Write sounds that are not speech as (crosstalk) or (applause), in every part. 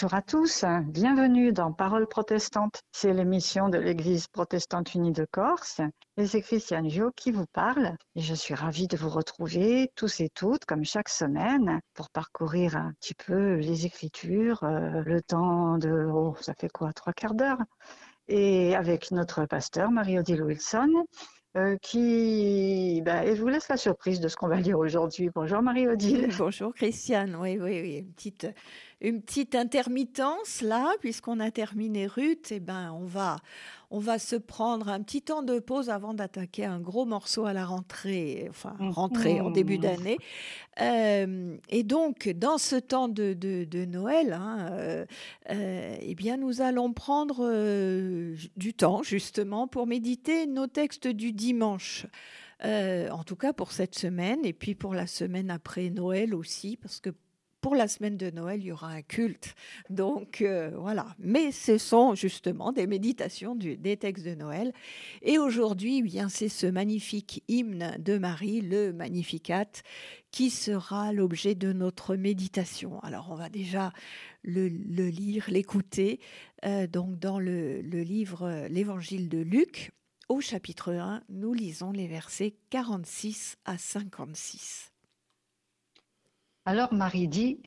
Bonjour à tous, bienvenue dans Parole protestante. C'est l'émission de l'Église protestante unie de Corse et c'est Christiane Jo qui vous parle. Et je suis ravie de vous retrouver tous et toutes, comme chaque semaine, pour parcourir un petit peu les Écritures, euh, le temps de, oh, ça fait quoi, trois quarts d'heure? Et avec notre pasteur, Marie-Odile Wilson, euh, qui, ben, et je vous laisse la surprise de ce qu'on va lire aujourd'hui. Bonjour Marie-Odile. Bonjour Christiane, oui, oui, oui, une petite, une petite intermittence là, puisqu'on a terminé Ruth, et eh ben on va, on va se prendre un petit temps de pause avant d'attaquer un gros morceau à la rentrée, enfin mmh. rentrée en début mmh. d'année. Euh, et donc dans ce temps de, de, Noël, hein, euh, euh, eh bien nous allons prendre du temps justement pour méditer nos textes du dimanche. en tout cas pour cette semaine et puis pour la semaine après Noël aussi, parce que pour la semaine de Noël, il y aura un culte. Donc euh, voilà. Mais ce sont justement des méditations des textes de Noël. Et aujourd'hui, eh bien c'est ce magnifique hymne de Marie, le Magnificat, qui sera l'objet de notre méditation. Alors on va déjà le, lire, l'écouter. Euh, donc dans le, le livre L'Évangile de Luc, au chapitre 1, nous lisons les versets 46 à 56. Alors Marie dit,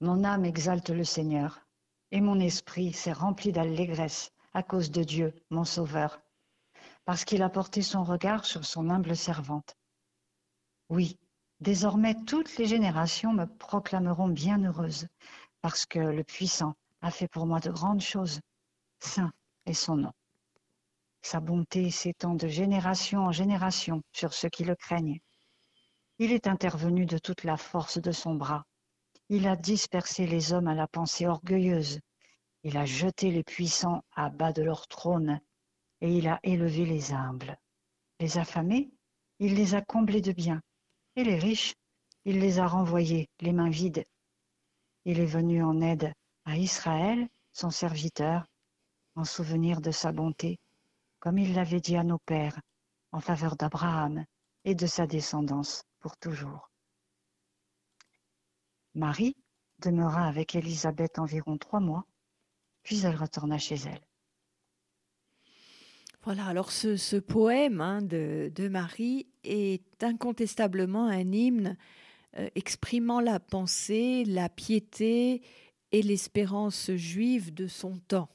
Mon âme exalte le Seigneur, et mon esprit s'est rempli d'allégresse à cause de Dieu, mon Sauveur, parce qu'il a porté son regard sur son humble servante. Oui, désormais toutes les générations me proclameront bienheureuse, parce que le Puissant a fait pour moi de grandes choses. Saint est son nom. Sa bonté s'étend de génération en génération sur ceux qui le craignent. Il est intervenu de toute la force de son bras. Il a dispersé les hommes à la pensée orgueilleuse. Il a jeté les puissants à bas de leur trône, et il a élevé les humbles. Les affamés, il les a comblés de biens, et les riches, il les a renvoyés les mains vides. Il est venu en aide à Israël, son serviteur, en souvenir de sa bonté, comme il l'avait dit à nos pères, en faveur d'Abraham et de sa descendance toujours. Marie demeura avec Élisabeth environ trois mois, puis elle retourna chez elle. Voilà, alors ce, poème hein, de, Marie est incontestablement un hymne euh, exprimant la pensée, la piété et l'espérance juive de son temps.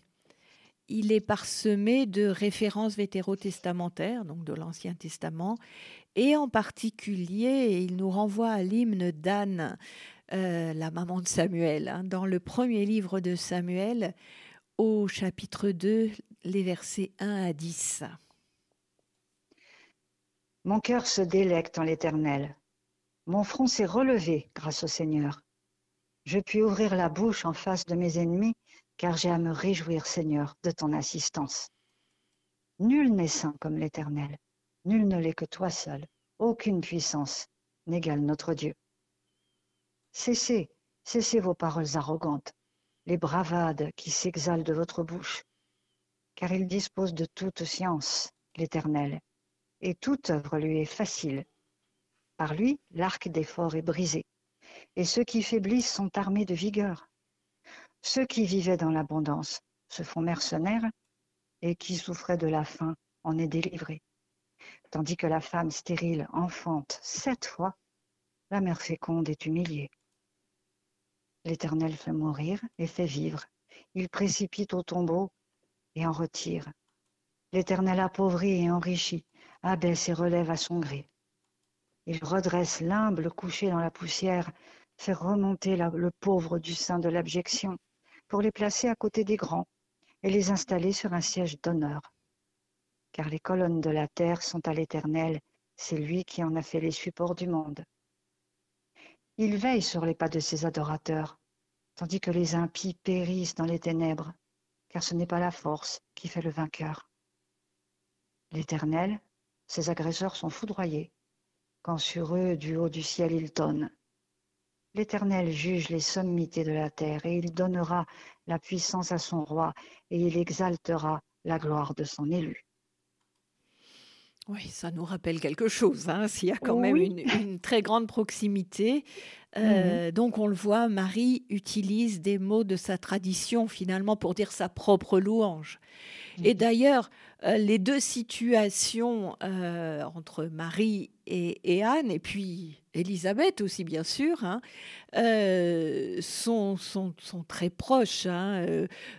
Il est parsemé de références vétérotestamentaires, donc de l'Ancien Testament, et en particulier, il nous renvoie à l'hymne d'Anne, euh, la maman de Samuel, hein, dans le premier livre de Samuel, au chapitre 2, les versets 1 à 10. Mon cœur se délecte en l'Éternel. Mon front s'est relevé grâce au Seigneur. Je puis ouvrir la bouche en face de mes ennemis, car j'ai à me réjouir, Seigneur, de ton assistance. Nul n'est saint comme l'Éternel. Nul ne l'est que toi seul. Aucune puissance n'égale notre Dieu. Cessez, cessez vos paroles arrogantes, les bravades qui s'exhalent de votre bouche, car il dispose de toute science, l'Éternel, et toute œuvre lui est facile. Par lui, l'arc des forts est brisé, et ceux qui faiblissent sont armés de vigueur. Ceux qui vivaient dans l'abondance se font mercenaires, et qui souffraient de la faim en est délivré tandis que la femme stérile enfante sept fois, la mère féconde est humiliée. L'Éternel fait mourir et fait vivre. Il précipite au tombeau et en retire. L'Éternel appauvrit et enrichit, abaisse et relève à son gré. Il redresse l'humble couché dans la poussière, fait remonter le pauvre du sein de l'abjection, pour les placer à côté des grands et les installer sur un siège d'honneur car les colonnes de la terre sont à l'Éternel, c'est lui qui en a fait les supports du monde. Il veille sur les pas de ses adorateurs, tandis que les impies périssent dans les ténèbres, car ce n'est pas la force qui fait le vainqueur. L'Éternel, ses agresseurs sont foudroyés, quand sur eux du haut du ciel il tonne. L'Éternel juge les sommités de la terre, et il donnera la puissance à son roi, et il exaltera la gloire de son élu. Oui, ça nous rappelle quelque chose, hein, (laughs) s'il y a quand même une, très grande proximité. Euh, mhm. Donc on le voit, Marie utilise des mots de sa tradition finalement pour dire sa propre louange. Et mhm. d'ailleurs, euh, les deux situations euh, entre Marie et, Anne, et puis Élisabeth aussi bien sûr, hein, sont, sont, sont, très proches hein,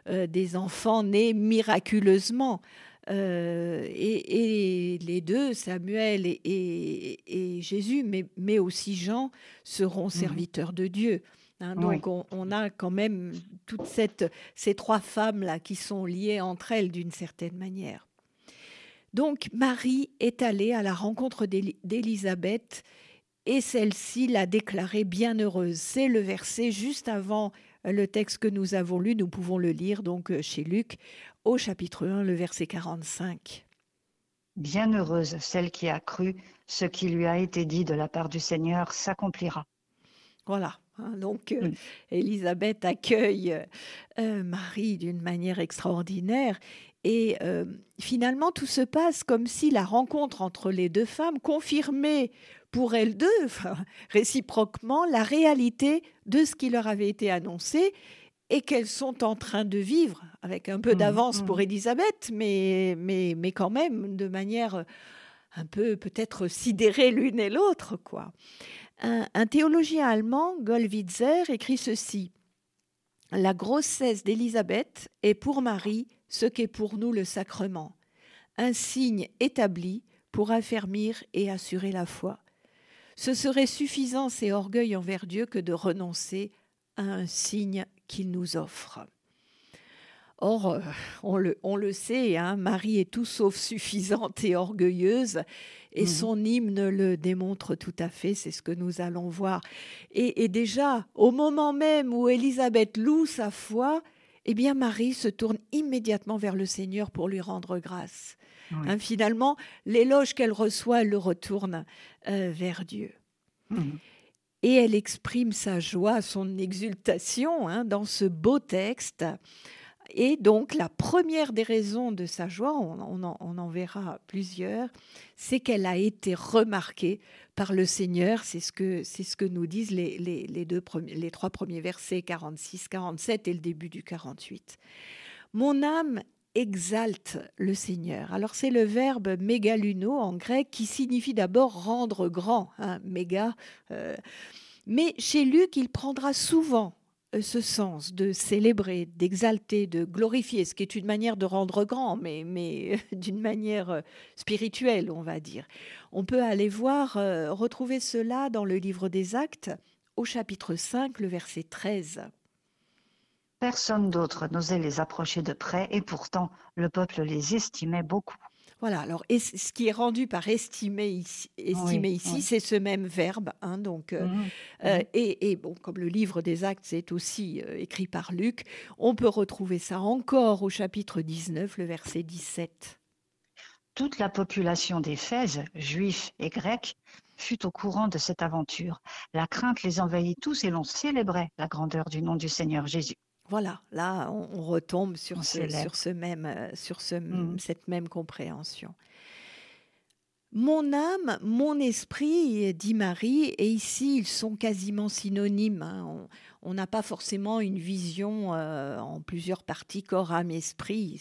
des enfants nés miraculeusement. Euh, et, les deux, Samuel et, Jésus, mais, mais, aussi Jean, seront mmh serviteurs de Dieu. Hein. donc on, a quand même toutes cette, ces trois femmes-là qui sont liées entre elles d'une certaine manière. Donc Marie est allée à la rencontre d'Élisabeth et celle-ci l'a déclarée bienheureuse. C'est le verset juste avant le texte que nous avons lu, nous pouvons le lire donc euh, chez Luc au chapitre 1, le verset 45. Bienheureuse celle qui a cru, ce qui lui a été dit de la part du Seigneur s'accomplira. Voilà. Hein, donc, euh, Élisabeth accueille euh, Marie d'une manière extraordinaire. Et euh, finalement, tout se passe comme si la rencontre entre les deux femmes confirmait pour elles deux, réciproquement, la réalité de ce qui leur avait été annoncé et qu'elles sont en train de vivre avec un peu mmh, d'avance pour mmh. Elisabeth, mais, mais, mais quand même de manière un peu peut-être sidérée l'une et l'autre. quoi. Un, théologien allemand, Gollwitzer, écrit ceci. La grossesse d'Élisabeth est pour Marie ce qu'est pour nous le sacrement, un signe établi pour affermir et assurer la foi. Ce serait suffisance et orgueil envers Dieu que de renoncer à un signe qu'il nous offre. Or, euh, on le, on le sait, hein, Marie est tout sauf suffisante et orgueilleuse, et mhm. son hymne le démontre tout à fait, c'est ce que nous allons voir. Et, déjà, au moment même où Élisabeth loue sa foi, eh bien Marie se tourne immédiatement vers le Seigneur pour lui rendre grâce. Hein, finalement, l'éloge qu'elle reçoit, elle le retourne euh, vers Dieu. Mhm et elle exprime sa joie, son exultation hein, dans ce beau texte. Et donc la première des raisons de sa joie, on, en, verra plusieurs, c'est qu'elle a été remarquée par le Seigneur. C'est ce que, c'est ce que nous disent les, les, deux premiers, les trois premiers versets 46, 47 et le début du 48. Mon âme exalte le Seigneur. Alors c'est le verbe mégaluno en grec qui signifie d'abord rendre grand, hein, méga. Euh, mais chez Luc, il prendra souvent ce sens de célébrer, d'exalter, de glorifier, ce qui est une manière de rendre grand, mais, (laughs) d'une manière euh, spirituelle, on va dire. On peut aller voir, retrouver cela dans le livre des Actes, au chapitre 5, le verset 13. Personne d'autre n'osait les approcher de près et pourtant le peuple les estimait beaucoup. Voilà, alors et ce qui est rendu par estimer ici, ici c'est ce même verbe. Hein, donc, euh, mmh euh, mmh et, bon, comme le livre des actes c'est aussi euh, écrit par Luc, on peut retrouver ça encore au chapitre 19, le verset 17. Toute la population d'Éphèse, juifs et grecs, fut au courant de cette aventure. La crainte les envahit tous et l'on célébrait la grandeur du nom du Seigneur Jésus. Voilà, là, on, retombe sur, ce, sur, ce, même, euh, sur ce, mmh. cette même compréhension. Mon âme, mon esprit, dit Marie, et ici ils sont quasiment synonymes. Hein on n'a pas forcément une vision euh, en plusieurs parties, corps, âme, esprit.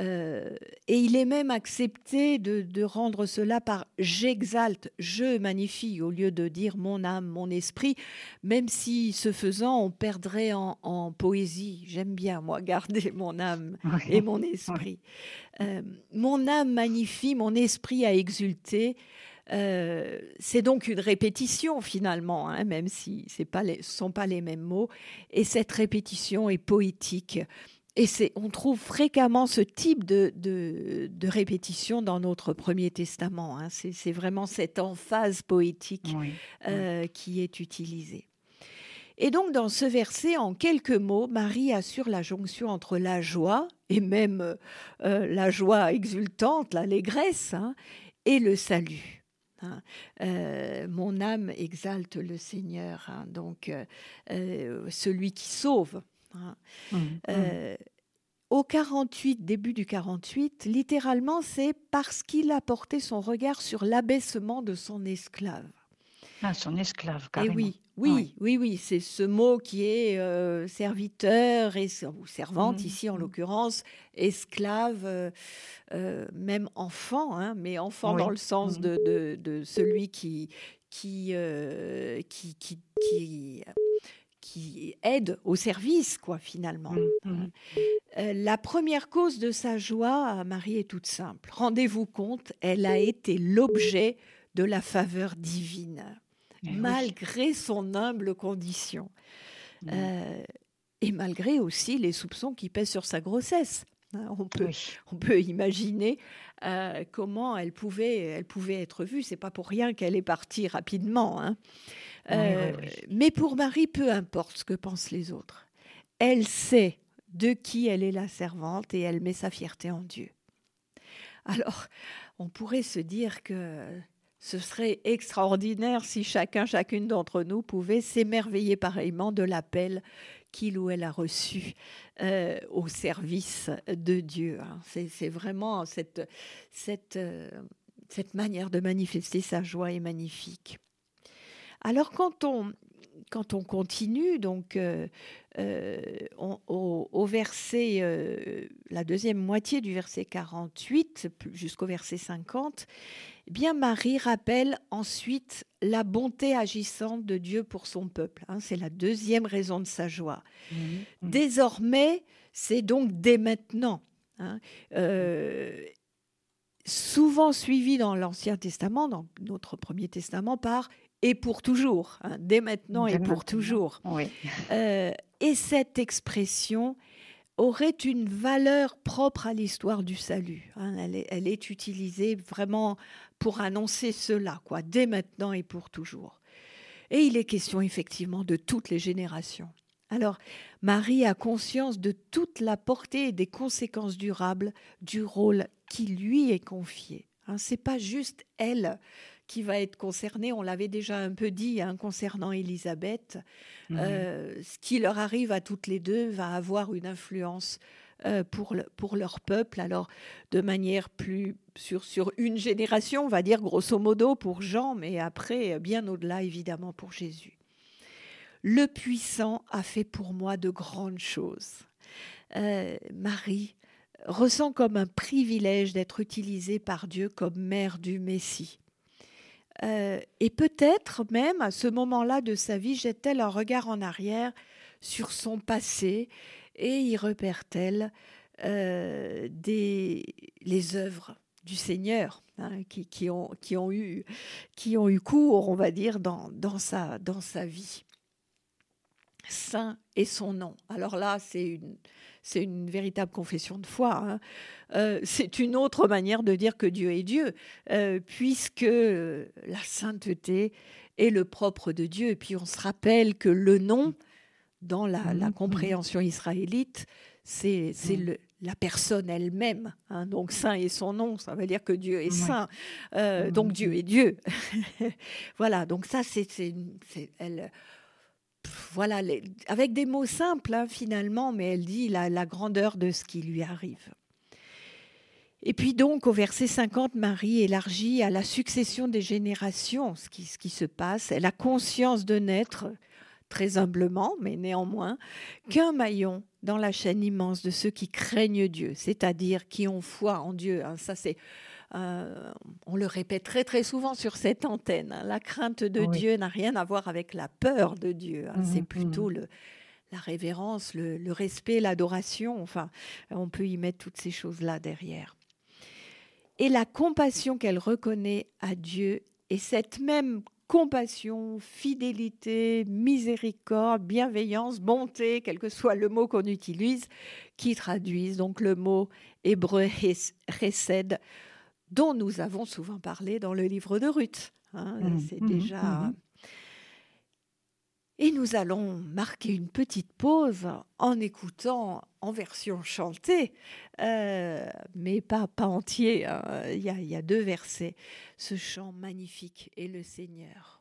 Euh, et il est même accepté de, rendre cela par j'exalte, je magnifie, au lieu de dire mon âme, mon esprit, même si ce faisant, on perdrait en, poésie. J'aime bien, moi, garder mon âme (laughs) et mon esprit. Euh, mon âme magnifie, mon esprit a exulté. Euh, c'est donc une répétition finalement, hein, même si ce ne sont pas les mêmes mots. Et cette répétition est poétique. Et on trouve fréquemment ce type de, de, répétition dans notre Premier Testament. Hein. C'est vraiment cette emphase poétique euh, qui est utilisée. Et donc dans ce verset, en quelques mots, Marie assure la jonction entre la joie, et même euh, la joie exultante, l'allégresse, hein, et le salut. Hein. Euh, mon âme exalte le Seigneur, hein. donc euh, euh, celui qui sauve. Hein. Mmh, mmh. au 48, début du 48, littéralement, c'est parce qu'il a porté son regard sur l'abaissement de son esclave. Ah, son esclave, Et carrément. oui, oui, oui, oui, c'est ce mot qui est euh, serviteur et, ou servante, Mhm, ici en mhm. l'occurrence, esclave, euh, euh, même enfant, hein, mais enfant dans le sens Mhm. de, de- de celui qui, qui, qui, qui, qui, qui aide au service, quoi, finalement. Euh, la première cause de sa joie à Marie est toute simple. Rendez-vous compte, elle a été l'objet de la faveur divine, oui. malgré son humble condition. Mhm. Euh, et malgré aussi les soupçons qui pèsent sur sa grossesse. Hein, On peut, Oui. on peut imaginer euh, comment elle pouvait, elle pouvait être vue. C'est pas pour rien qu'elle est partie rapidement. hein. Euh, oui, oui. Mais pour Marie, peu importe ce que pensent les autres. Elle sait de qui elle est la servante et elle met sa fierté en Dieu. Alors, on pourrait se dire que ce serait extraordinaire si chacun, chacune d'entre nous pouvait s'émerveiller pareillement de l'appel qu'il ou elle a reçu euh, au service de Dieu. hein. C'est vraiment cette, cette, euh, cette manière de manifester sa joie est magnifique. Alors quand on, quand on continue, donc euh, euh, on- au, au verset, euh, la deuxième moitié du verset 48 plus- jusqu'au verset 50, eh bien Marie rappelle ensuite la bonté agissante de Dieu pour son peuple. hein. C'est la deuxième raison de sa joie. Mhm. Désormais, c'est donc dès maintenant. hein. Euh, souvent suivi dans l'Ancien Testament, dans notre Premier Testament, par et pour toujours. hein. Dès maintenant Dès et pour toujours. Oui. Euh, et cette expression aurait une valeur propre à l'histoire du salut. hein. Elle, est, elle est utilisée vraiment pour annoncer cela, quoi, dès maintenant et pour toujours. Et il est question effectivement de toutes les générations. Alors, Marie a conscience de toute la portée et des conséquences durables du rôle qui lui est confié. Hein, c'est pas juste elle qui va être concernée, on l'avait déjà un peu dit hein, concernant Élisabeth. Mhm. Euh, ce qui leur arrive à toutes les deux va avoir une influence euh, pour, le- pour leur peuple. Alors, de manière plus sur, sur une génération, on va dire grosso modo pour Jean, mais après, bien au-delà, évidemment, pour Jésus. Le puissant a fait pour moi de grandes choses. Euh, Marie ressent comme un privilège d'être utilisée par Dieu comme mère du Messie. Euh, et peut-être même à ce moment-là de sa vie, jette-t-elle un regard en arrière sur son passé et y repère-t-elle euh, les œuvres du Seigneur hein, qui, ont, eu, cours, on va dire, dans, sa, dans sa vie. Saint est son nom. Alors là, c'est une, c'est une véritable confession de foi. hein. Euh, c'est une autre manière de dire que Dieu est Dieu, euh, puisque la sainteté est le propre de Dieu. Et puis on se rappelle que le nom, dans la, la Mhm, compréhension israélite, c'est, le- la personne elle-même. hein. Donc saint est son nom, ça veut dire que Dieu est saint. Euh, Mhm. Donc Dieu est Dieu. (laughs) voilà, donc ça, c'est, elle, voilà, les- avec des mots simples hein, finalement, mais elle dit la, grandeur de ce qui lui arrive. Et puis donc au verset 50, Marie élargit à la succession des générations ce qui, ce qui se passe. Elle a conscience de n'être, très humblement, mais néanmoins, qu'un maillon dans la chaîne immense de ceux qui craignent Dieu, c'est-à-dire qui ont foi en Dieu. hein. ça, c'est, euh, on le répète très très souvent sur cette antenne. hein. La crainte de Oui. Dieu n'a rien à voir avec la peur de Dieu. hein. C'est Mhm, plutôt le, la révérence, le, le respect, l'adoration. Enfin, on peut y mettre toutes ces choses-là derrière. Et la compassion qu'elle reconnaît à Dieu et cette même compassion, fidélité, miséricorde, bienveillance, bonté, quel que soit le mot qu'on utilise, qui traduisent donc le mot hébreu hes- chesed, dont nous avons souvent parlé dans le livre de Ruth. hein. Mhm, C'est mhm, déjà. mhm. Et nous allons marquer une petite pause en écoutant en version chantée, euh, mais pas, pas entier. hein. Il y, a, il y a deux versets. Ce chant magnifique est le Seigneur.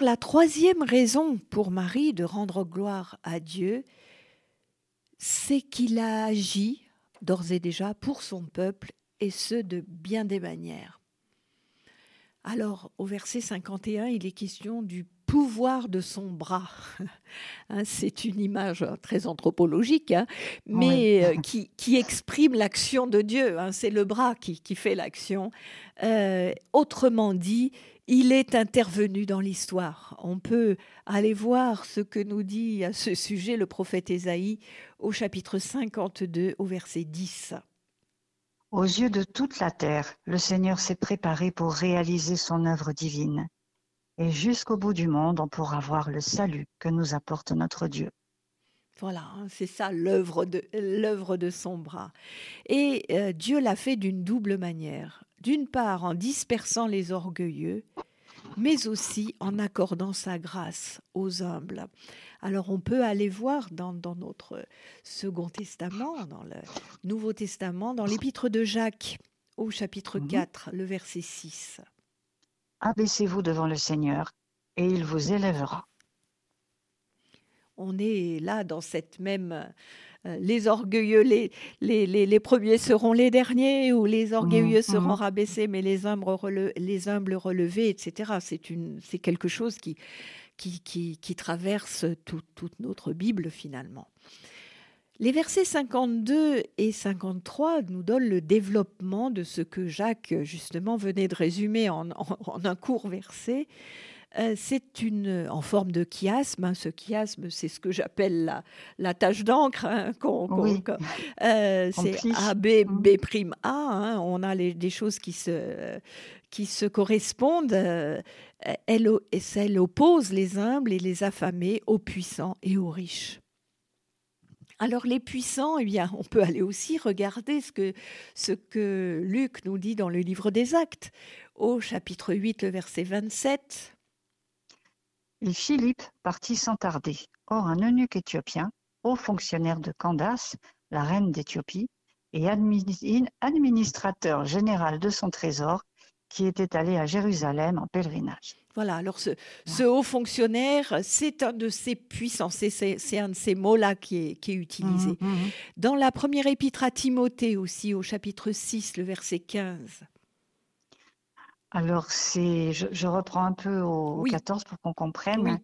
Alors la troisième raison pour Marie de rendre gloire à Dieu, c'est qu'il a agi d'ores et déjà pour son peuple, et ce de bien des manières. Alors au verset 51, il est question du pouvoir de son bras. (laughs) Hein, c'est une image très anthropologique, hein, mais euh, qui, exprime l'action de Dieu. Hein. c'est le bras qui, fait l'action. Euh, autrement dit, il est intervenu dans l'histoire. On peut aller voir ce que nous dit à ce sujet le prophète Ésaïe au chapitre 52 au verset 10. Aux yeux de toute la terre, le Seigneur s'est préparé pour réaliser son œuvre divine et jusqu'au bout du monde, on pourra voir le salut que nous apporte notre Dieu. Voilà, hein, c'est ça l'œuvre de, l'œuvre de son bras. Et euh, Dieu l'a fait d'une double manière. D'une part, en dispersant les orgueilleux, mais aussi en accordant sa grâce aux humbles. Alors on peut aller voir dans, notre Second Testament, dans le Nouveau Testament, dans l'épître de Jacques, au chapitre 4, mhm. le verset 6. Abaissez-vous devant le Seigneur, et il vous élèvera. On est là dans cette même... Euh, les orgueilleux, les, les, les, premiers seront les derniers, ou les orgueilleux mmh, seront mmh. rabaissés, mais les humbles, les humbles relevés, etc. C'est quelque chose qui, qui, qui, qui traverse toute notre Bible finalement. Les versets 52 et 53 nous donnent le développement de ce que Jacques justement venait de résumer en, un court verset. Euh, c'est une en forme de chiasme. Hein. Ce chiasme, c'est ce que j'appelle la, la tache d'encre. Hein, euh, (laughs) c'est A, B, mmh. B prime A. Hein. On a les, des choses qui se, qui se correspondent. Euh, elle, elle oppose les humbles et les affamés aux puissants et aux riches. Alors les puissants, eh bien, on peut aller aussi regarder ce que, ce que Luc nous dit dans le livre des Actes, au chapitre 8, le verset 27. Et Philippe partit sans tarder. Or, un eunuque éthiopien, haut fonctionnaire de Candace, la reine d'Éthiopie, et administrateur général de son trésor, qui était allé à Jérusalem en pèlerinage. Voilà, alors ce, haut fonctionnaire, c'est un de ces puissants, c'est un de ces mots-là qui est, qui est utilisé. Mmh, mmh, mmh. Dans la première épître à Timothée aussi, au chapitre 6, le verset 15. Alors, c'est, je, reprends un peu au, 14 pour qu'on comprenne.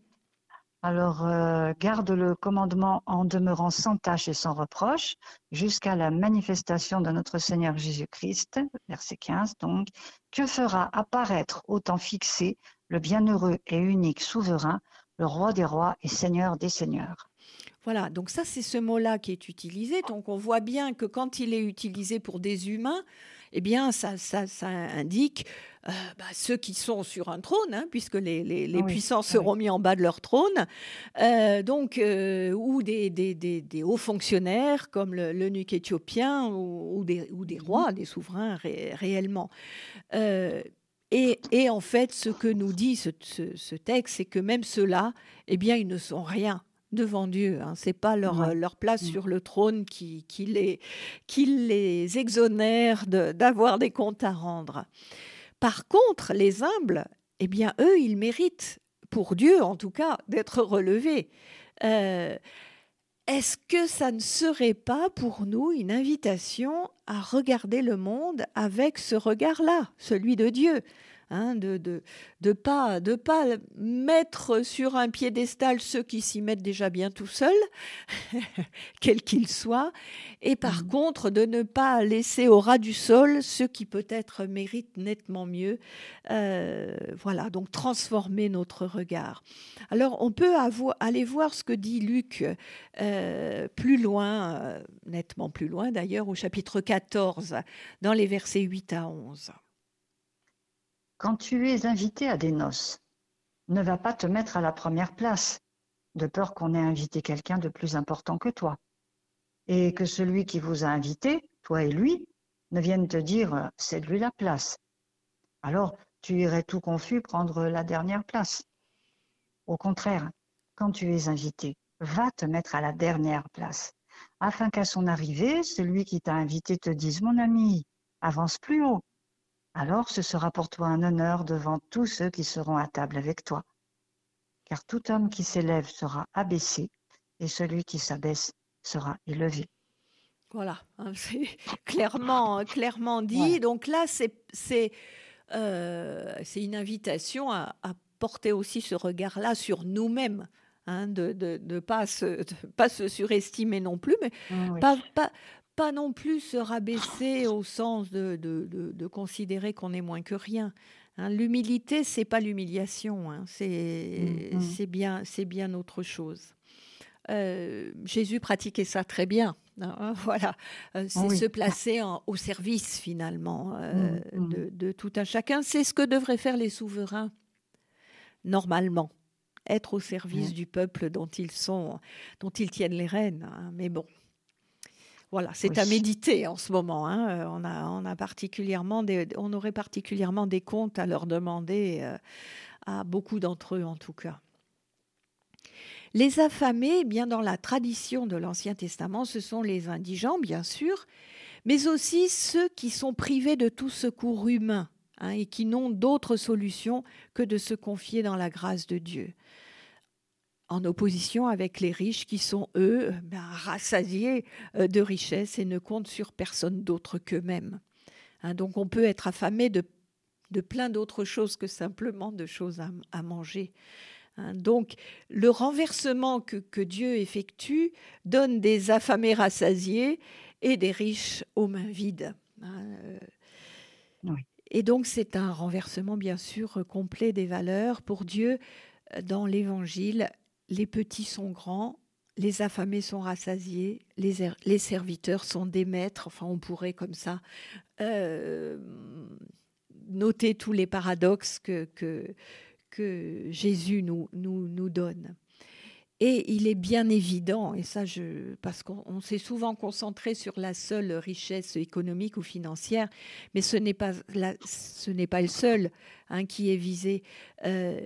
Alors, euh, garde le commandement en demeurant sans tâche et sans reproche jusqu'à la manifestation de notre Seigneur Jésus-Christ, verset 15 donc, que fera apparaître au temps fixé le bienheureux et unique souverain, le roi des rois et seigneur des seigneurs? Voilà, donc ça c'est ce mot-là qui est utilisé. Donc on voit bien que quand il est utilisé pour des humains, eh bien ça, ça, ça indique euh, bah, ceux qui sont sur un trône, hein, puisque les, les, les puissants seront mis en bas de leur trône, euh, donc, euh, ou des, des, des, hauts fonctionnaires comme le, nuque éthiopien ou, des, ou, des, rois, des souverains réellement. Et, et, en fait, ce que nous dit ce, ce, texte, c'est que même ceux-là, eh bien, ils ne sont rien devant Dieu. Hein. Ce n'est pas leur, leur place mm. sur le trône qui, qui, les, qui les exonère d'avoir des comptes à rendre. Par contre, les humbles, eh bien, eux, ils méritent, pour Dieu en tout cas, d'être relevés. Euh, est-ce que ça ne serait pas pour nous une invitation à regarder le monde avec ce regard-là, celui de Dieu? Hein, de de de pas de pas mettre sur un piédestal ceux qui s'y mettent déjà bien tout seuls, (laughs) quels qu'ils soient, et par mmh. contre de ne pas laisser au ras du sol ceux qui peut-être méritent nettement mieux. Euh, voilà, donc transformer notre regard. Alors on peut aller voir ce que dit Luc euh, plus loin, euh, nettement plus loin d'ailleurs, au chapitre 14, dans les versets 8 à 11. Quand tu es invité à des noces, ne va pas te mettre à la première place, de peur qu'on ait invité quelqu'un de plus important que toi. Et que celui qui vous a invité, toi et lui, ne vienne te dire c'est lui la place. Alors, tu irais tout confus prendre la dernière place. Au contraire, quand tu es invité, va te mettre à la dernière place, afin qu'à son arrivée, celui qui t'a invité te dise Mon ami, avance plus haut, alors ce sera pour toi un honneur devant tous ceux qui seront à table avec toi. car tout homme qui s'élève sera abaissé, et celui qui s'abaisse sera élevé. Voilà, hein, (laughs) c'est clairement, clairement dit. Donc là, c'est euh, une invitation à, porter aussi ce regard-là sur nous-mêmes. Hein, de ne pas, se, pas se surestimer non plus, mais pas, pas, pas non plus se rabaisser au sens de, de, de, considérer qu'on est moins que rien. Hein. L'humilité, c'est pas l'humiliation, hein. c'est mm, mm. bien, c'est bien autre chose. Euh, Jésus pratiquait ça très bien. Hein, (laughs) voilà, euh, c'est se placer au service finalement euh, mm, de, de, tout un chacun. C'est ce que devraient faire les souverains normalement, être au service du peuple dont ils sont, dont ils tiennent les rênes. Mais bon, voilà, c'est à méditer en ce moment. Hein. Euh, on, a, on, a particulièrement on aurait particulièrement des comptes à leur demander, euh, à beaucoup d'entre eux en tout cas. Les affamés, bien dans la tradition de l'Ancien Testament, ce sont les indigents, bien sûr, mais aussi ceux qui sont privés de tout secours humain hein, et qui n'ont d'autre solution que de se confier dans la grâce de Dieu en opposition avec les riches qui sont, eux, ben, rassasiés euh, de richesses et ne comptent sur personne d'autre qu'eux-mêmes. Hein, donc on peut être affamé de, de plein d'autres choses que simplement de choses à, manger. Hein, donc le renversement que, que, Dieu effectue donne des affamés rassasiés et des riches aux mains vides. Hein, euh. Et donc c'est un renversement bien sûr complet des valeurs pour Dieu dans l'Évangile les petits sont grands, les affamés sont rassasiés, les, er, les serviteurs sont des maîtres. Enfin, on pourrait comme ça euh, noter tous les paradoxes que, Jésus nous donne. Et il est bien évident, et ça, parce qu'on s'est souvent concentré sur la seule richesse économique ou financière, mais ce n'est pas, ce n'est pas le seul hein, qui est visé. Euh,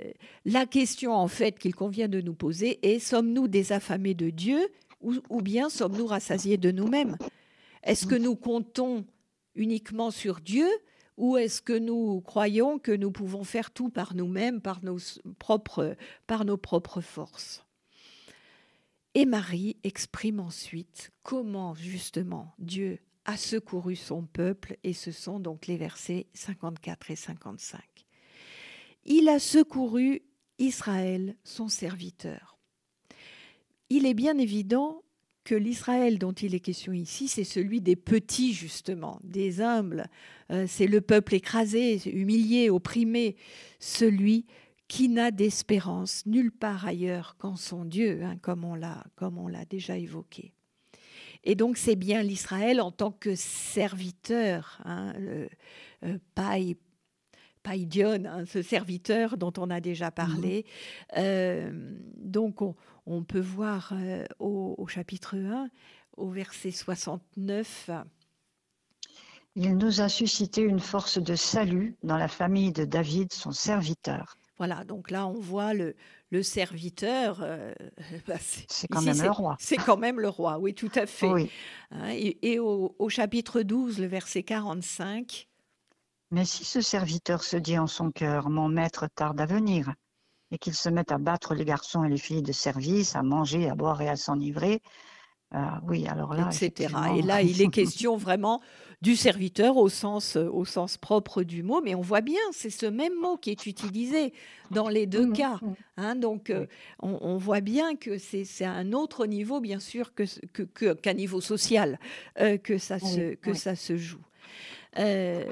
la question, en fait, qu'il convient de nous poser est sommes-nous des affamés de Dieu ou, ou bien sommes-nous rassasiés de nous-mêmes? Est-ce que nous comptons uniquement sur Dieu ou est-ce que nous croyons que nous pouvons faire tout par nous-mêmes, par nos propres, par nos propres forces? Et Marie exprime ensuite comment justement Dieu a secouru son peuple, et ce sont donc les versets 54 et 55. Il a secouru Israël, son serviteur. Il est bien évident que l'Israël dont il est question ici, c'est celui des petits, justement, des humbles. Euh, c'est le peuple écrasé, humilié, opprimé, celui qui n'a d'espérance nulle part ailleurs qu'en son Dieu, hein, comme on l'a comme on l'a déjà évoqué. Et donc c'est bien l'Israël en tant que serviteur, hein, le, euh, hein, ce serviteur dont on a déjà parlé. Mhm. Euh, donc on, peut voir euh, au, au, chapitre 1, au verset 69. Il nous a suscité une force de salut dans la famille de David, son serviteur. Voilà, donc là, on voit le, le serviteur. Euh, (laughs) bah, c'est quand même le roi. C'est quand même le roi, oui, tout à fait. Hein, et, au, chapitre 12, le verset 45. Mais si ce serviteur se dit en son cœur, mon maître tarde à venir, et qu'il se met à battre les garçons et les filles de service, à manger, à boire et à s'enivrer, euh, oui, alors là, etc. Et là, (laughs) il est question vraiment du serviteur au sens, euh, au sens propre du mot, mais on voit bien, c'est ce même mot qui est utilisé dans les deux mmh, cas. Mmh. Hein, donc, euh, on, voit bien que c'est à un autre niveau, bien sûr, qu'un que, que, niveau social euh, que, ça se, que ça se joue. le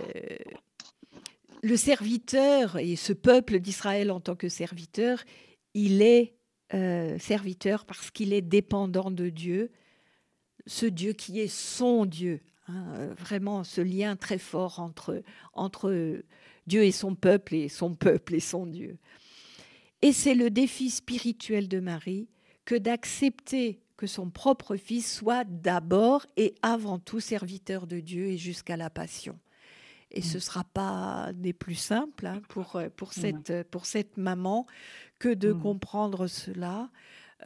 serviteur et ce peuple d'Israël en tant que serviteur, il est serviteur parce qu'il est dépendant de Dieu, ce Dieu qui est son Dieu, Hein, euh, vraiment ce lien très fort entre, entre Dieu et son peuple et son peuple et son Dieu. Et c'est le défi spirituel de Marie que d'accepter que son propre fils soit d'abord et avant tout serviteur de Dieu et jusqu'à la passion. Et ce ne mm. sera pas des plus simples hein, pour, pour, cette, pour cette maman que de mm. comprendre cela,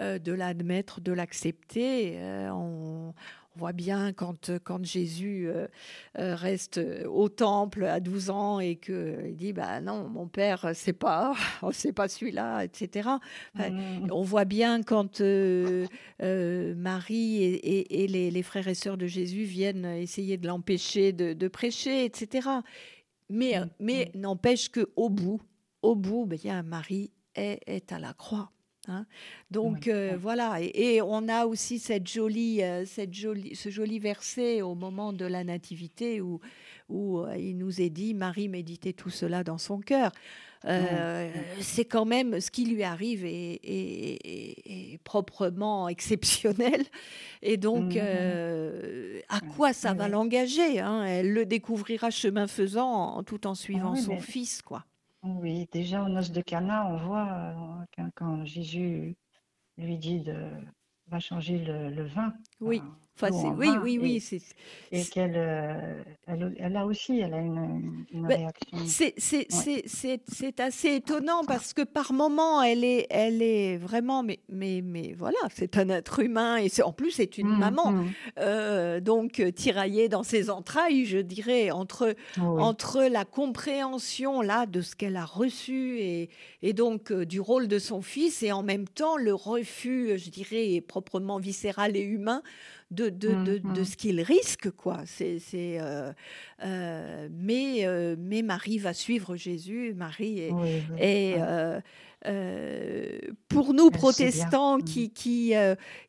euh, de l'admettre, de l'accepter. on, On voit bien quand, quand Jésus reste au temple à 12 ans et qu'il dit bah non, mon père, c'est pas, (laughs) c'est pas celui-là, etc. Mmh. On voit bien quand Marie et, les, frères et sœurs de Jésus viennent essayer de l'empêcher de, prêcher, etc. Mais, mmh. mais n'empêche qu'au bout, au bout, bien, Marie est, est à la croix. Hein. Donc euh, voilà, et, on a aussi cette jolie, euh, cette jolie, ce joli verset au moment de la nativité où, où euh, il nous est dit Marie méditait tout cela dans son cœur. C'est quand même ce qui lui arrive est, proprement (laughs) exceptionnel. Et donc, mmh. à quoi ça va l'engager hein? Elle le découvrira chemin faisant, tout en suivant ah son fils, quoi. Oui, déjà aux noces de Cana, on voit euh, quand, Jésus lui dit de va changer le, vin. Oui oui, oui, oui. Et, qu'elle euh, elle, a aussi, elle a une, réaction. C'est assez étonnant parce que par moments, elle est, elle est vraiment, mais, mais, mais voilà, c'est un être humain et en plus, c'est une mmh, maman. Mmh. Euh, donc, euh, tiraillée dans ses entrailles, je dirais, entre, entre la compréhension là de ce qu'elle a reçu et, et donc du rôle de son fils et en même temps le refus, je dirais, proprement viscéral et humain de, de, mmh, de, de mmh. ce qu'il risque, quoi. C'est, euh, euh, mais, euh, mais Marie va suivre Jésus. Marie est, pour nous protestants mmh. qui, qui,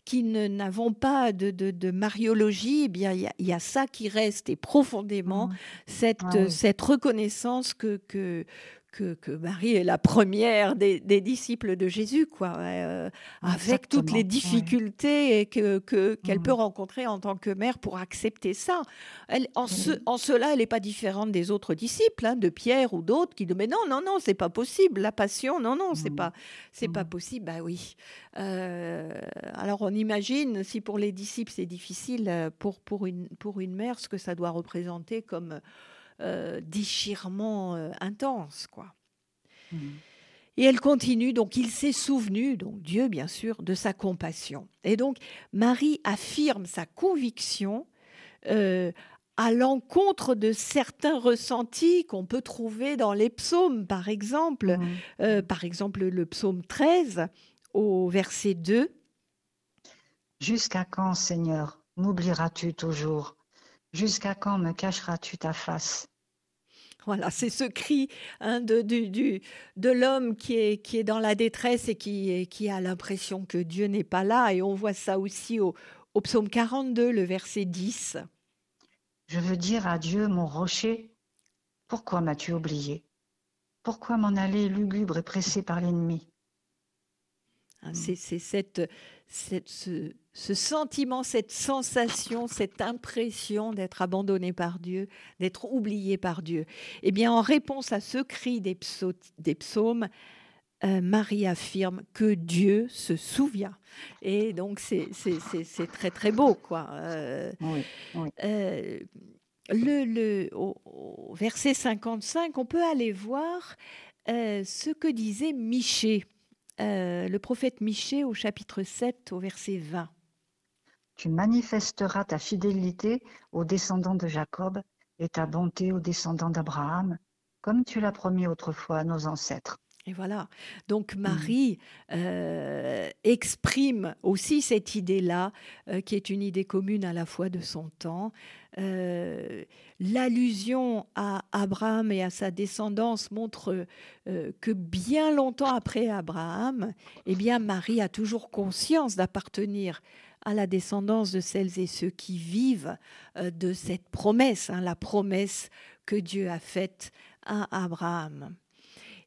qui n'avons pas de, de, mariologie, eh bien il y, a ça qui reste et profondément cette, ah cette reconnaissance que, que, que, Marie est la première des, disciples de Jésus, quoi, euh, avec toutes les difficultés que, qu'elle mmh. peut rencontrer en tant que mère pour accepter ça. Elle, en, en cela, elle n'est pas différente des autres disciples, hein, de Pierre ou d'autres, qui disent mais non, non, non, c'est pas possible, la passion, non, non, c'est mmh. pas, c'est pas mmh. possible. Bah oui. Euh, alors on imagine si pour les disciples c'est difficile, euh, pour pour une pour une mère, ce que ça doit représenter comme euh, déchirement euh, intense, quoi. Mmh. Et elle continue, donc il s'est souvenu, donc Dieu bien sûr, de sa compassion. Et donc Marie affirme sa conviction euh, à l'encontre de certains ressentis qu'on peut trouver dans les psaumes, par exemple, mmh. par exemple le psaume 13 au verset 2. Jusqu'à quand, Seigneur, m'oublieras-tu toujours? Jusqu'à quand me cacheras-tu ta face? Voilà, c'est ce cri hein, de, de l'homme qui est, qui est dans la détresse et qui, qui a l'impression que Dieu n'est pas là. Et on voit ça aussi au, au psaume 42, le verset 10. Je veux dire à Dieu, mon rocher, pourquoi m'as-tu oublié? Pourquoi m'en aller lugubre et pressé par l'ennemi? Hein, c'est cette, ce, sentiment, cette sensation, cette impression d'être abandonné par Dieu, d'être oublié par Dieu. Eh bien, en réponse à ce cri des, psaumes, euh, Marie affirme que Dieu se souvient. Et donc, c'est très, très beau, quoi. Euh, euh, le, au, verset 55, on peut aller voir ce que disait Michée. Euh, le prophète Michée au chapitre 7 au verset 20. Tu manifesteras ta fidélité aux descendants de Jacob et ta bonté aux descendants d'Abraham, comme tu l'as promis autrefois à nos ancêtres. Et voilà. Donc mmh. Marie euh, exprime aussi cette idée-là, euh, qui est une idée commune à la fois de son temps. Euh, l'allusion à Abraham et à sa descendance montre que bien longtemps après Abraham, eh bien Marie a toujours conscience d'appartenir à la descendance de celles et ceux qui vivent de cette promesse, hein, la promesse que Dieu a faite à Abraham.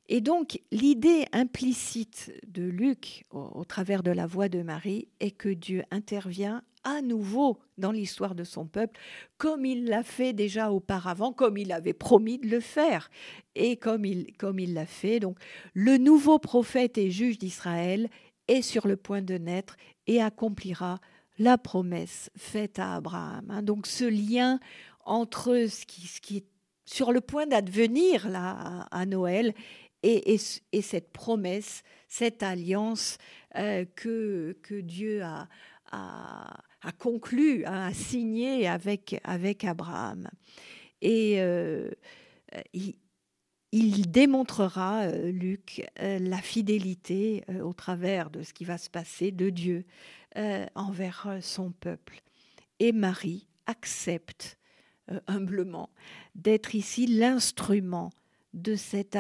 Et donc, l'idée implicite de Luc, au, travers de la voix de Marie, est que Dieu intervient à nouveau dans l'histoire de son peuple, comme il l'a fait déjà auparavant, comme il avait promis de le faire, et comme il comme il l'a fait. Donc, le nouveau prophète et juge d'Israël est sur le point de naître et accomplira la promesse faite à Abraham. Hein. Donc, ce lien entre ce qui, ce qui est sur le point d'advenir là à Noël et, cette promesse, cette alliance euh, que, Dieu a, a, conclu, a signé avec, Abraham. Et euh, il, démontrera, Luc, la fidélité au travers de ce qui va se passer de Dieu envers son peuple. Et Marie accepte humblement d'être ici l'instrument de cette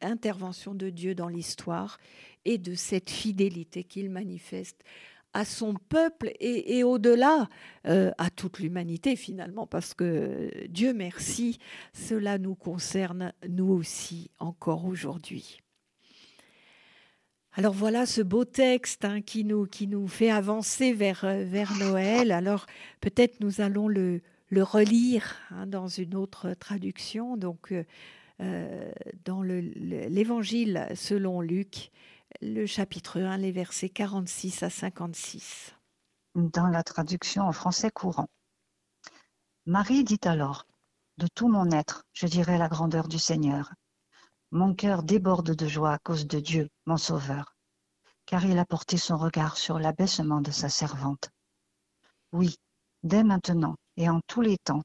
intervention de Dieu dans l'histoire et de cette fidélité qu'il manifeste à son peuple et, au-delà euh, à toute l'humanité finalement, parce que Dieu merci, cela nous concerne nous aussi encore aujourd'hui. Alors voilà ce beau texte hein, qui, nous, fait avancer vers, vers Noël. Alors peut-être nous allons le, relire hein, dans une autre traduction. Donc euh, euh, dans l'Évangile selon Luc, le chapitre 1, les versets 46 à 56. Dans la traduction en français courant. Marie dit alors, De tout mon être, je dirai la grandeur du Seigneur. Mon cœur déborde de joie à cause de Dieu, mon Sauveur, car il a porté son regard sur l'abaissement de sa servante. Oui, dès maintenant et en tous les temps,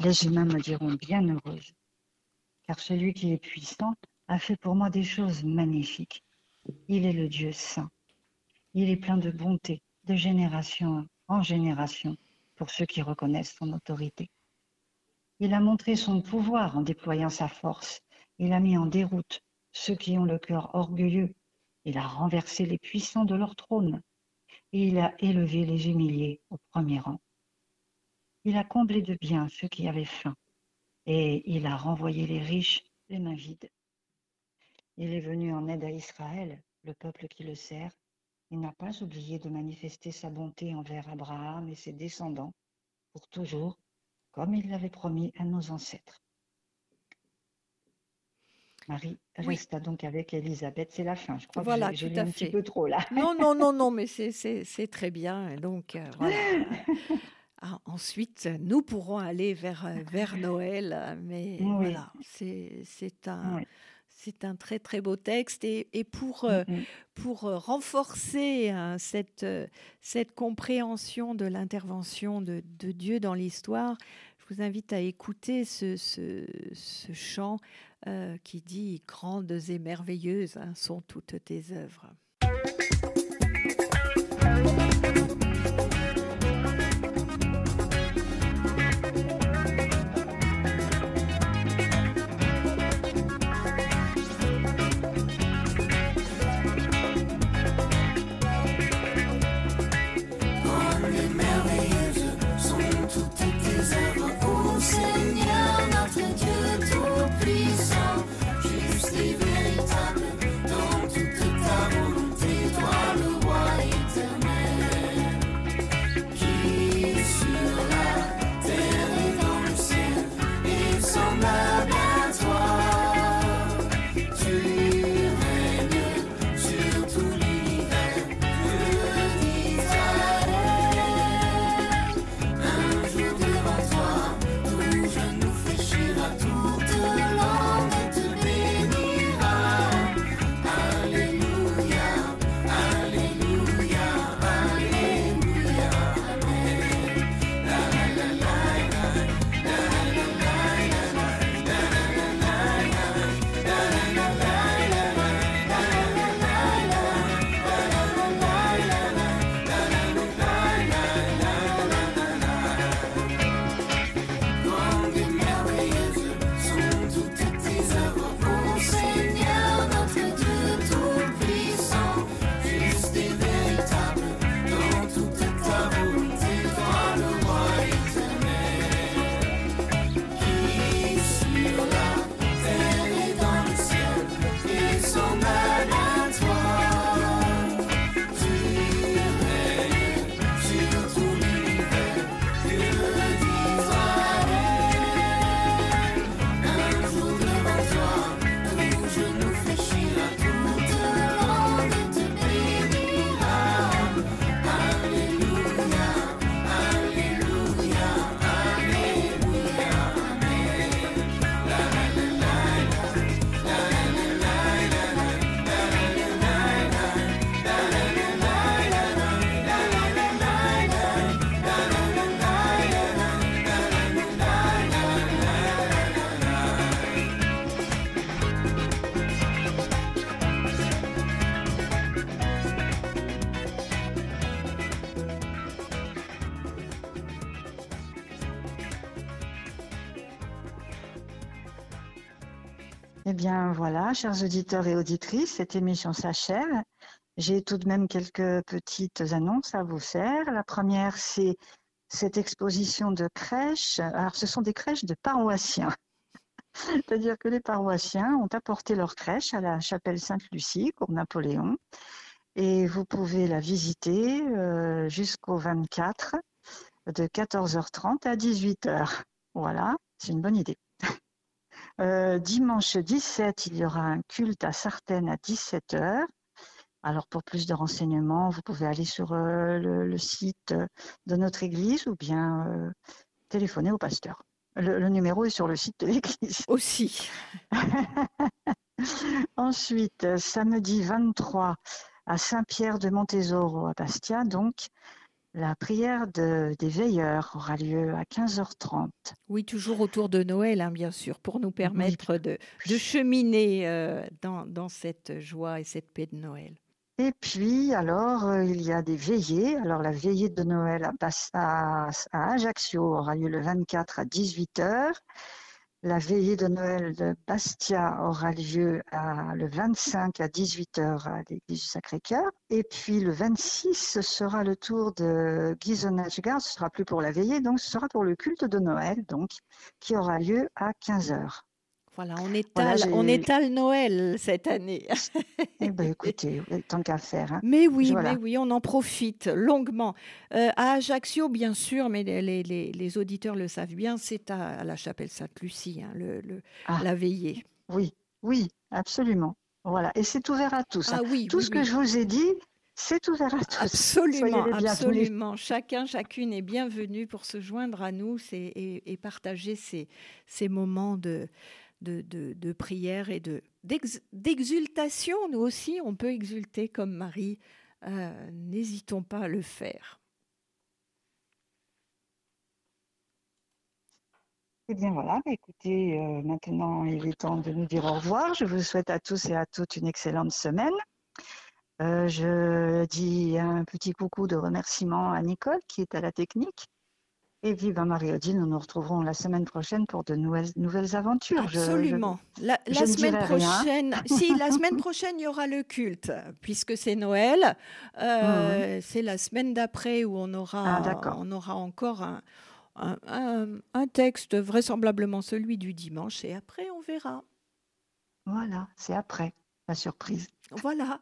les humains me diront bien heureuse car celui qui est puissant a fait pour moi des choses magnifiques. Il est le Dieu saint. Il est plein de bonté, de génération en génération, pour ceux qui reconnaissent son autorité. Il a montré son pouvoir en déployant sa force. Il a mis en déroute ceux qui ont le cœur orgueilleux. Il a renversé les puissants de leur trône. Et il a élevé les humiliés au premier rang. Il a comblé de bien ceux qui avaient faim et il a renvoyé les riches les mains vides. Il est venu en aide à Israël, le peuple qui le sert. Il n'a pas oublié de manifester sa bonté envers Abraham et ses descendants pour toujours, comme il l'avait promis à nos ancêtres. Marie resta donc avec Elisabeth. C'est la fin, je crois voilà, que j'ai un petit peu trop là. Non, non, non, non, mais (laughs) c'est très bien. Donc, euh, voilà. (laughs) Ah, ensuite, nous pourrons aller vers, euh, vers Noël, mais voilà, c'est un, c'est un très très beau texte. Et, et pour, mmh, euh, pour euh, renforcer hein, cette, cette compréhension de l'intervention de, de, Dieu dans l'histoire, je vous invite à écouter ce, ce, ce chant qui dit Grandes et merveilleuses hein, sont toutes tes œuvres. Chers auditeurs et auditrices, cette émission s'achève. J'ai tout de même quelques petites annonces à vous faire. La première, c'est cette exposition de crèches. Alors, ce sont des crèches de paroissiens. (laughs) C'est-à-dire que les paroissiens ont apporté leur crèche à la chapelle Sainte-Lucie, pour Napoléon. Et vous pouvez la visiter euh, jusqu'au 24, de 14h30 à 18h. Voilà, c'est une bonne idée. Euh, dimanche 17, il y aura un culte à Sartène à 17h. Alors pour plus de renseignements, vous pouvez aller sur euh, le, site de notre église ou bien euh, téléphoner au pasteur. Le, numéro est sur le site de l'église. (laughs) Aussi. Ensuite, samedi 23 à Saint-Pierre de Montésoro à Bastia, donc la prière des veilleurs aura lieu à 15h30. Oui, toujours autour de Noël, hein, bien sûr, pour nous permettre de, cheminer euh, dans, cette joie et cette paix de Noël. Et puis, alors, euh, il y a des veillées. Alors, la veillée de Noël à, à Ajaccio aura lieu le 24 à 18h. La veillée de Noël de Bastia aura lieu le 25 à 18h à l'église du Sacré-Cœur. Et puis le 26, ce sera le tour de Gizonachgard. Ce sera plus pour la veillée, donc ce sera pour le culte de Noël, donc, qui aura lieu à 15h. Voilà, on étale, on étale Noël cette année. eh bien, (laughs) écoutez, tant qu'à faire. Hein. Mais oui, mais oui, on en profite longuement. Euh, à Ajaccio, bien sûr, mais les, les, les, auditeurs le savent bien, c'est à, la chapelle Sainte-Lucie, hein, le, le ah. la veillée. Oui, oui, absolument. Voilà, et c'est ouvert à tous. Hein. Ah, oui, Tout ce que je vous ai dit, c'est ouvert à tous. Absolument, absolument. Chacun, chacune est bienvenu pour se joindre à nous et, et, partager ces, ces moments de, de, prière et de d'exultation. Nous aussi, on peut exulter comme Marie. Euh, n'hésitons pas à le faire. Eh bien voilà, bah, écoutez, euh, maintenant il est temps de nous dire au revoir. Je vous souhaite à tous et à toutes une excellente semaine. Euh, je dis un petit coucou de remerciement à Nicole qui est à la technique. Et vive Marie-Odile, nous nous retrouverons la semaine prochaine pour de nouvelles, nouvelles aventures. Absolument. la, semaine prochaine, si la semaine prochaine il y aura le culte, puisque c'est Noël. Euh, mhm. C'est la semaine d'après où on aura, ah, on aura encore un, un, un, texte, vraisemblablement celui du dimanche, et après on verra. Voilà, c'est après la surprise. Voilà.